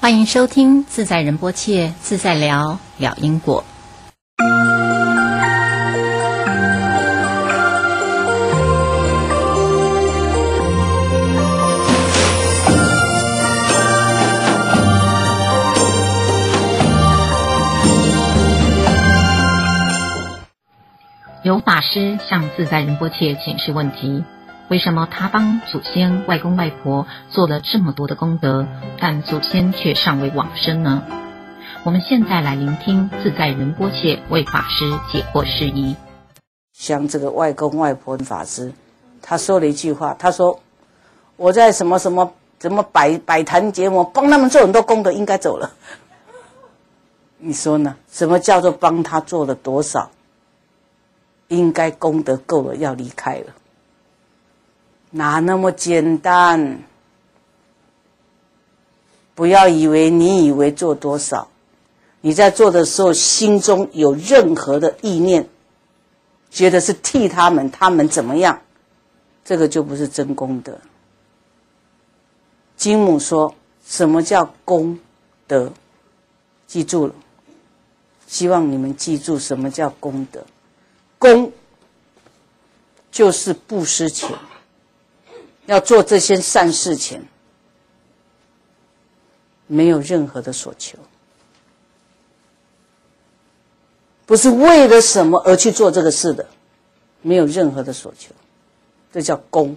欢迎收听自在仁波切自在聊聊因果。有法师向自在仁波切请示问题。为什么他帮祖先、外公外婆做了这么多的功德，但祖先却尚未往生呢？我们现在来聆听自在仁波切为法师解惑释疑。像这个外公外婆法师，他说了一句话，他说：“我在什么什么什么摆摆坛节目，帮他们做很多功德，应该走了。”你说呢？什么叫做帮他做了多少？应该功德够了，要离开了。哪那么简单？不要以为你以为做多少，你在做的时候心中有任何的意念，觉得是替他们，他们怎么样，这个就不是真功德。金母说什么叫功德？记住了，希望你们记住什么叫功德。功就是布施钱。要做这些善事前，没有任何的所求，不是为了什么而去做这个事的，没有任何的所求，这叫功。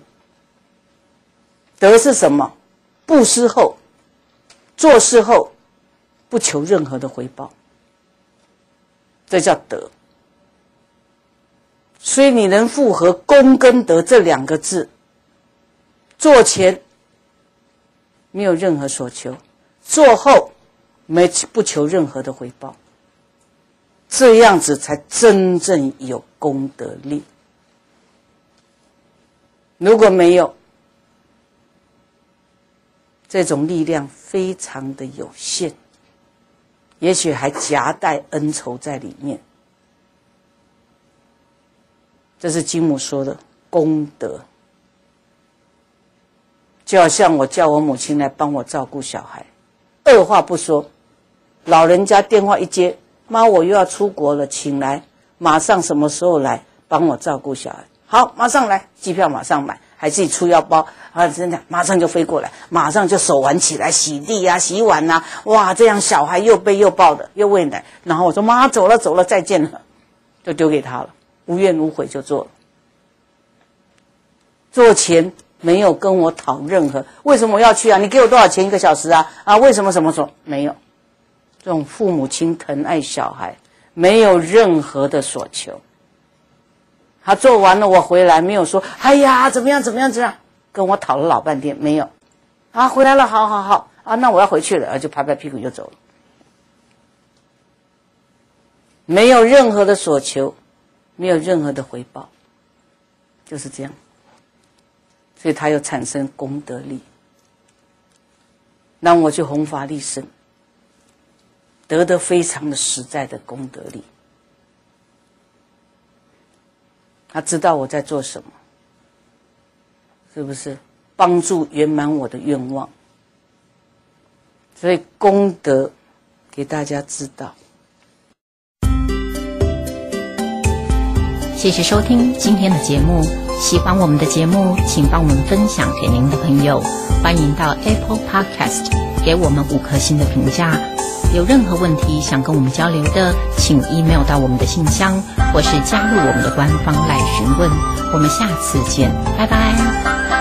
德是什么？布施后，做事后，不求任何的回报，这叫德。所以你能符合功跟德这两个字。做前没有任何所求，做后没不求任何的回报，这样子才真正有功德力。如果没有，这种力量非常的有限，也许还夹带恩仇在里面。这是金母说的功德。就好像我叫我母亲来帮我照顾小孩，二话不说，老人家电话一接，妈，我又要出国了，请来，马上什么时候来帮我照顾小孩？好，马上来，机票马上买，还自己出腰包啊，真的，马上就飞过来，马上就手玩起来，洗地呀、啊，洗碗呐、啊，哇，这样小孩又背又抱的，又喂奶，然后我说妈，走了走了，再见了，就丢给他了，无怨无悔就做了，做前。没有跟我讨任何，为什么我要去啊？你给我多少钱一个小时啊？啊，为什么什么说没有？这种父母亲疼爱小孩，没有任何的所求。他做完了，我回来没有说，哎呀，怎么样怎么样怎么样，跟我讨了老半天没有。啊，回来了，好好好啊，那我要回去了，啊，就拍拍屁股就走了，没有任何的所求，没有任何的回报，就是这样。所以他又产生功德力，让我去弘法利生，得得非常的实在的功德力。他知道我在做什么，是不是帮助圆满我的愿望？所以功德给大家知道。谢谢收听今天的节目。喜欢我们的节目，请帮我们分享给您的朋友。欢迎到 Apple Podcast 给我们五颗星的评价。有任何问题想跟我们交流的，请 email 到我们的信箱，或是加入我们的官方来询问。我们下次见，拜拜。